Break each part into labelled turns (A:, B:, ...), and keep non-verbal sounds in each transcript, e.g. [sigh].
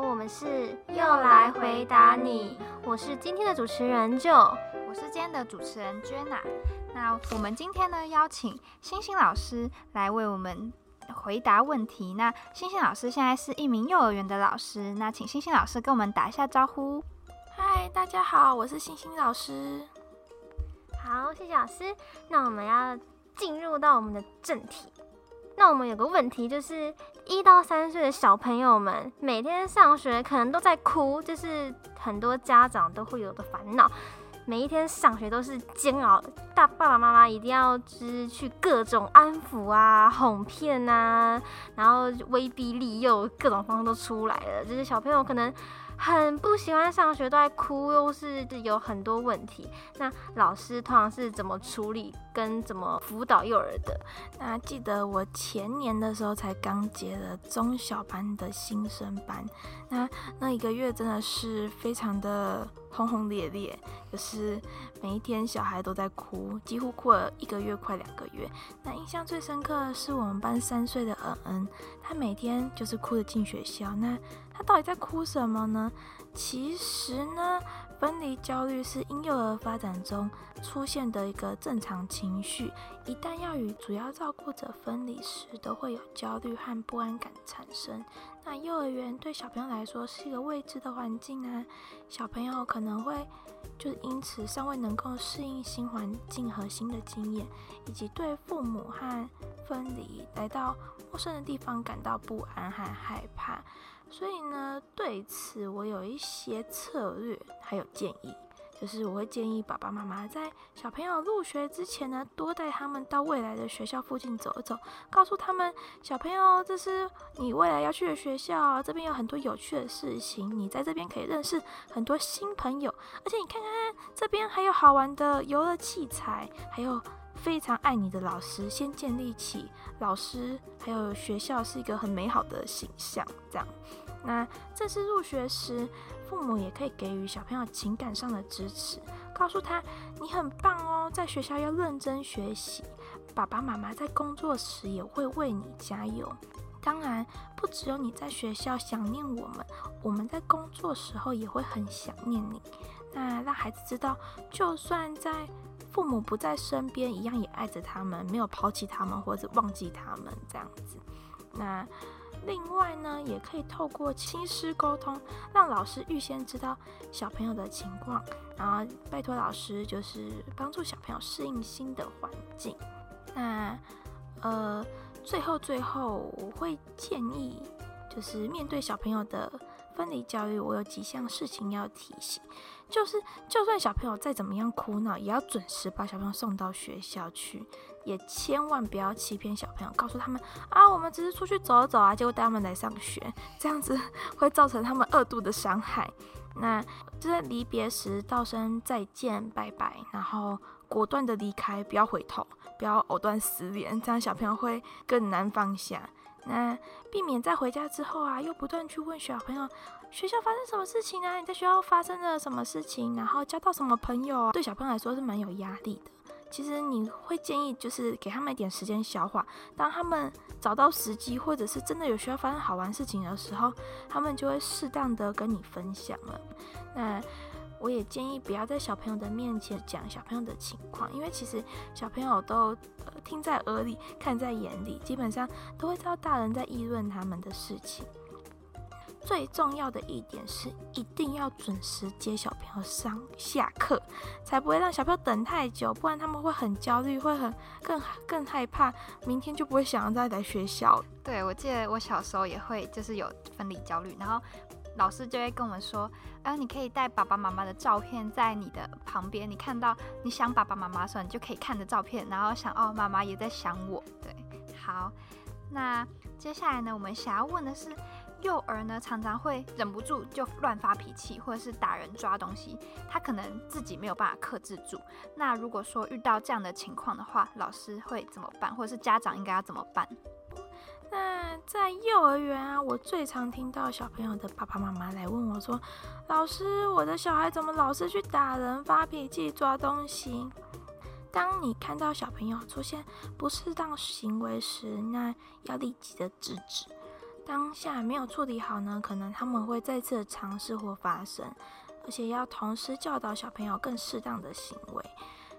A: 我们是又来回答你，我是今天的主持人就，
B: 我是今天的主持人 Jenna。那我们今天呢，邀请星星老师来为我们回答问题。那星星老师现在是一名幼儿园的老师，那请星星老师跟我们打一下招呼。
C: 嗨，大家好，我是星星老师。
A: 好，谢谢老师。那我们要进入到我们的正题。那我们有个问题，就是一到三岁的小朋友们每天上学可能都在哭，就是很多家长都会有的烦恼。每一天上学都是煎熬，大爸爸妈妈一定要知去各种安抚啊、哄骗啊，然后威逼利诱，各种方式都出来了。就是小朋友可能。很不喜欢上学，都在哭，又是有很多问题。那老师通常是怎么处理跟怎么辅导幼儿的？
C: 那记得我前年的时候才刚接了中小班的新生班，那那一个月真的是非常的轰轰烈烈，就是每一天小孩都在哭，几乎哭了一个月快两个月。那印象最深刻的是我们班三岁的恩恩，他每天就是哭着进学校。那他到底在哭什么呢？其实呢，分离焦虑是婴幼儿发展中出现的一个正常情绪。一旦要与主要照顾者分离时，都会有焦虑和不安感产生。那幼儿园对小朋友来说是一个未知的环境啊，小朋友可能会就是因此尚未能够适应新环境和新的经验，以及对父母和分离来到陌生的地方感到不安和害怕。所以呢，对此我有一些策略还有建议，就是我会建议爸爸妈妈在小朋友入学之前呢，多带他们到未来的学校附近走一走，告诉他们小朋友这是你未来要去的学校，这边有很多有趣的事情，你在这边可以认识很多新朋友，而且你看看这边还有好玩的游乐器材，还有。非常爱你的老师，先建立起老师还有学校是一个很美好的形象。这样，那正式入学时，父母也可以给予小朋友情感上的支持，告诉他你很棒哦，在学校要认真学习。爸爸妈妈在工作时也会为你加油。当然，不只有你在学校想念我们，我们在工作时候也会很想念你。那让孩子知道，就算在父母不在身边，一样也爱着他们，没有抛弃他们或者忘记他们这样子。那另外呢，也可以透过亲师沟通，让老师预先知道小朋友的情况，然后拜托老师就是帮助小朋友适应新的环境。那呃，最后最后我会建议，就是面对小朋友的。分离教育，我有几项事情要提醒，就是，就算小朋友再怎么样哭闹，也要准时把小朋友送到学校去，也千万不要欺骗小朋友，告诉他们啊，我们只是出去走走啊，结果带他们来上学，这样子 [laughs] 会造成他们二度的伤害。那就在离别时道声再见，拜拜，然后果断的离开，不要回头，不要藕断丝连，这样小朋友会更难放下。那避免在回家之后啊，又不断去问小朋友学校发生什么事情啊？你在学校发生了什么事情？然后交到什么朋友啊？对小朋友来说是蛮有压力的。其实你会建议就是给他们一点时间消化，当他们找到时机，或者是真的有需要发生好玩事情的时候，他们就会适当的跟你分享了。那。我也建议不要在小朋友的面前讲小朋友的情况，因为其实小朋友都呃听在耳里，看在眼里，基本上都会知道大人在议论他们的事情。最重要的一点是，一定要准时接小朋友上下课，才不会让小朋友等太久，不然他们会很焦虑，会很更更害怕，明天就不会想要再来学校。
B: 对，我记得我小时候也会就是有分离焦虑，然后。老师就会跟我们说，哎，你可以带爸爸妈妈的照片在你的旁边，你看到你想爸爸妈妈的时候，你就可以看着照片，然后想哦，妈妈也在想我。对，好，那接下来呢，我们想要问的是，幼儿呢常常会忍不住就乱发脾气，或者是打人抓东西，他可能自己没有办法克制住。那如果说遇到这样的情况的话，老师会怎么办，或者是家长应该要怎么办？
C: 那在幼儿园啊，我最常听到小朋友的爸爸妈妈来问我说：“老师，我的小孩怎么老是去打人、发脾气、抓东西？”当你看到小朋友出现不适当行为时，那要立即的制止。当下没有处理好呢，可能他们会再次尝试或发生，而且要同时教导小朋友更适当的行为，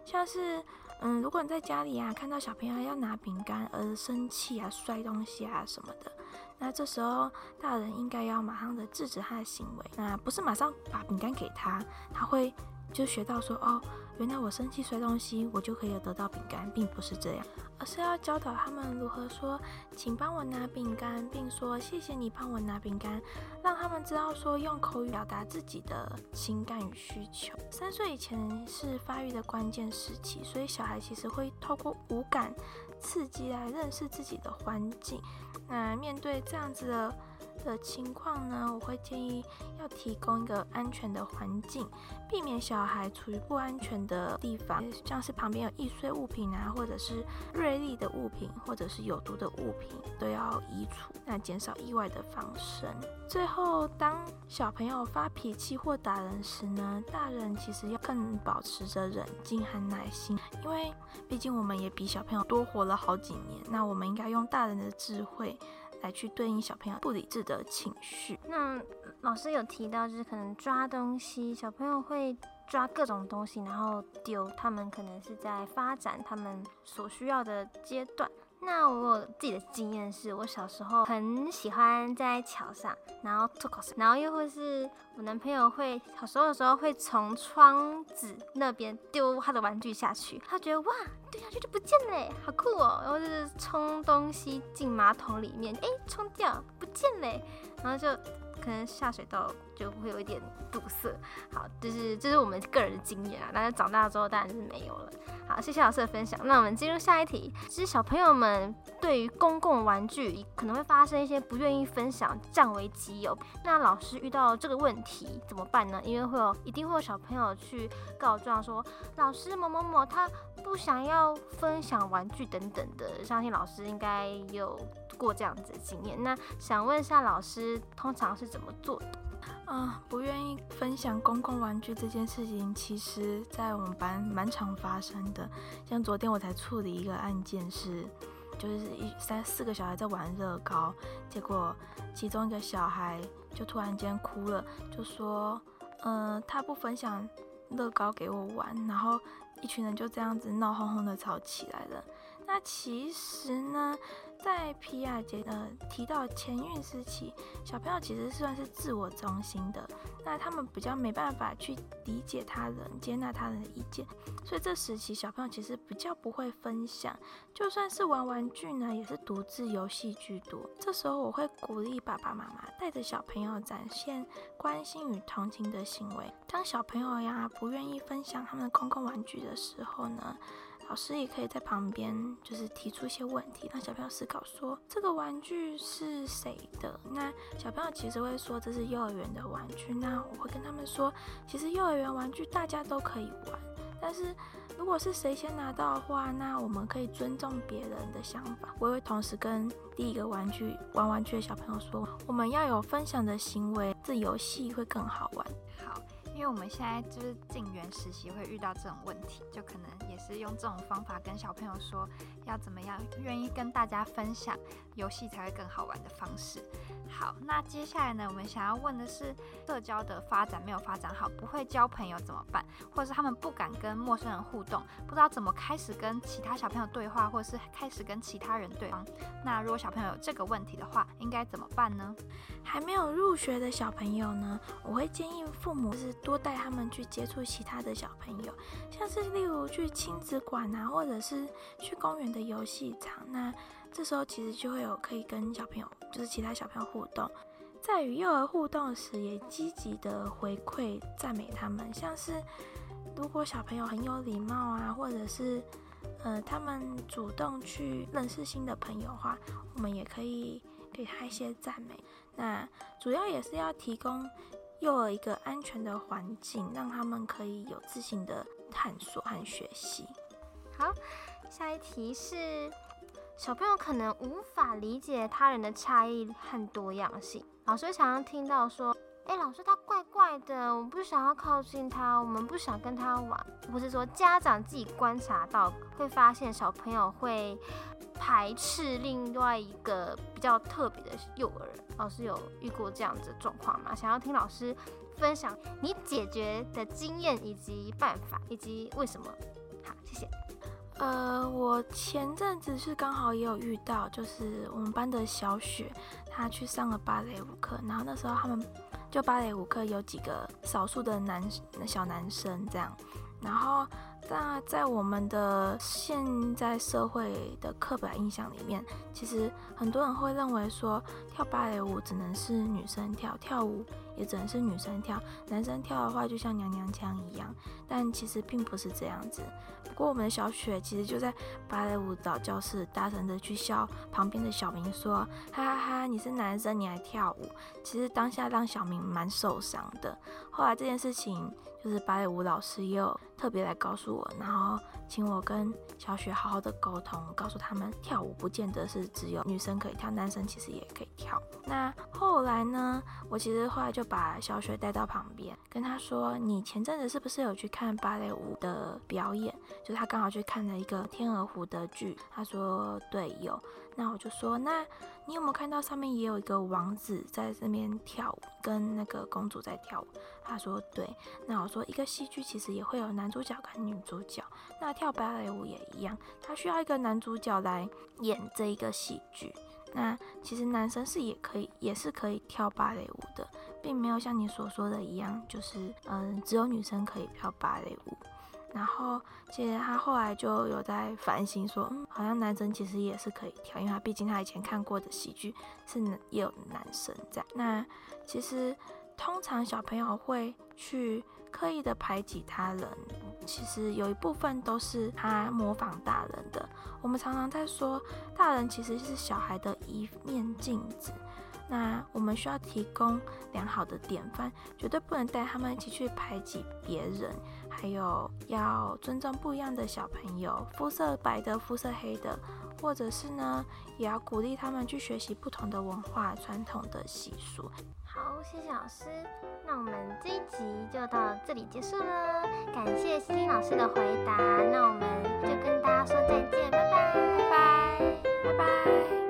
C: 像是。嗯，如果你在家里啊，看到小朋友要拿饼干而生气啊、摔东西啊什么的，那这时候大人应该要马上的制止他的行为，那不是马上把饼干给他，他会就学到说哦。原来我生气摔东西，我就可以得到饼干，并不是这样，而是要教导他们如何说，请帮我拿饼干，并说谢谢你帮我拿饼干，让他们知道说用口语表达自己的情感与需求。三岁以前是发育的关键时期，所以小孩其实会透过五感刺激来认识自己的环境。那面对这样子的。的情况呢，我会建议要提供一个安全的环境，避免小孩处于不安全的地方，像是旁边有易碎物品啊，或者是锐利的物品，或者是有毒的物品，都要移除，那减少意外的发生。最后，当小朋友发脾气或打人时呢，大人其实要更保持着冷静和耐心，因为毕竟我们也比小朋友多活了好几年，那我们应该用大人的智慧。来去对应小朋友不理智的情绪。
A: 那老师有提到，就是可能抓东西，小朋友会抓各种东西，然后丢，他们可能是在发展他们所需要的阶段。那我自己的经验是，我小时候很喜欢在桥上，然后吐口水，然后又或是我男朋友会小时候的时候会从窗子那边丢他的玩具下去，他觉得哇，丢下去就不见了，好酷哦。然后就是冲东西进马桶里面，哎，冲掉不见了，然后就。可能下水道就会有一点堵塞，好，就是这是我们个人的经验啊。但是长大之后当然是没有了。好，谢谢老师的分享。那我们进入下一题。其实小朋友们对于公共玩具可能会发生一些不愿意分享，占为己有。那老师遇到这个问题怎么办呢？因为会有一定会有小朋友去告状说，老师某某某他不想要分享玩具等等的。相信老师应该有。过这样子的经验，那想问一下老师，通常是怎么做的？
C: 啊，不愿意分享公共玩具这件事情，其实在我们班蛮常发生的。像昨天我才处理一个案件，是就是一三四个小孩在玩乐高，结果其中一个小孩就突然间哭了，就说，嗯，他不分享乐高给我玩，然后一群人就这样子闹哄哄的吵起来了。那其实呢？在皮亚杰呃提到前孕时期，小朋友其实算是自我中心的，那他们比较没办法去理解他人、接纳他人的意见，所以这时期小朋友其实比较不会分享，就算是玩玩具呢，也是独自游戏居多。这时候我会鼓励爸爸妈妈带着小朋友展现关心与同情的行为。当小朋友呀不愿意分享他们的公共玩具的时候呢？老师也可以在旁边，就是提出一些问题，让小朋友思考说这个玩具是谁的。那小朋友其实会说这是幼儿园的玩具。那我会跟他们说，其实幼儿园玩具大家都可以玩，但是如果是谁先拿到的话，那我们可以尊重别人的想法。我也会同时跟第一个玩具玩玩具的小朋友说，我们要有分享的行为，这游戏会更好玩。
B: 好。因为我们现在就是进园实习会遇到这种问题，就可能也是用这种方法跟小朋友说要怎么样，愿意跟大家分享游戏才会更好玩的方式。好，那接下来呢，我们想要问的是社交的发展没有发展好，不会交朋友怎么办？或者是他们不敢跟陌生人互动，不知道怎么开始跟其他小朋友对话，或者是开始跟其他人对话。那如果小朋友有这个问题的话，应该怎么办呢？
C: 还没有入学的小朋友呢，我会建议父母是多带他们去接触其他的小朋友，像是例如去亲子馆啊，或者是去公园的游戏场。那这时候其实就会有可以跟小朋友，就是其他小朋友互动，在与幼儿互动时，也积极的回馈赞美他们。像是如果小朋友很有礼貌啊，或者是呃他们主动去认识新的朋友的话，我们也可以给他一些赞美。那主要也是要提供幼儿一个安全的环境，让他们可以有自信的探索和学习。
A: 好，下一题是。小朋友可能无法理解他人的差异和多样性，老师常常听到说，哎，老师他怪怪的，我不想要靠近他，我们不想跟他玩。不是说家长自己观察到会发现小朋友会排斥另外一个比较特别的幼儿，老师有遇过这样子的状况吗？想要听老师分享你解决的经验以及办法以及为什么？好，谢谢。
C: 呃，我前阵子是刚好也有遇到，就是我们班的小雪，她去上了芭蕾舞课，然后那时候他们就芭蕾舞课有几个少数的男小男生这样，然后那在我们的现在社会的刻板印象里面，其实很多人会认为说跳芭蕾舞只能是女生跳，跳舞也只能是女生跳，男生跳的话就像娘娘腔一样，但其实并不是这样子。不过我们的小雪其实就在芭蕾舞蹈教室大声的去笑旁边的小明说：“哈哈哈，你是男生你还跳舞。”其实当下让小明蛮受伤的。后来这件事情就是芭蕾舞老师也有特别来告诉我，然后请我跟小雪好好的沟通，告诉他们跳舞不见得是只有女生可以跳，男生其实也可以跳。那后来呢，我其实后来就把小雪带到旁边，跟她说：“你前阵子是不是有去看芭蕾舞的表演？”就是他刚好去看了一个天鹅湖的剧，她说对有，那我就说那你有没有看到上面也有一个王子在这边跳舞，跟那个公主在跳舞？他说对，那我说一个戏剧其实也会有男主角跟女主角，那跳芭蕾舞也一样，他需要一个男主角来演这一个戏剧。那其实男生是也可以，也是可以跳芭蕾舞的，并没有像你所说的一样，就是嗯只有女生可以跳芭蕾舞。然后，其实他后来就有在反省说，嗯，好像男生其实也是可以跳，因为他毕竟他以前看过的喜剧是有男生在。那其实通常小朋友会去刻意的排挤他人，其实有一部分都是他模仿大人的。我们常常在说，大人其实是小孩的一面镜子。那我们需要提供良好的典范，绝对不能带他们一起去排挤别人，还有要尊重不一样的小朋友肤色白的肤色黑的。或者是呢也要鼓励他们去学习不同的文化传统的习俗。
A: 好谢谢老师那我们这一集就到这里结束了感谢新老师的回答那我们就跟大家说再见拜拜。拜拜。
C: 拜拜。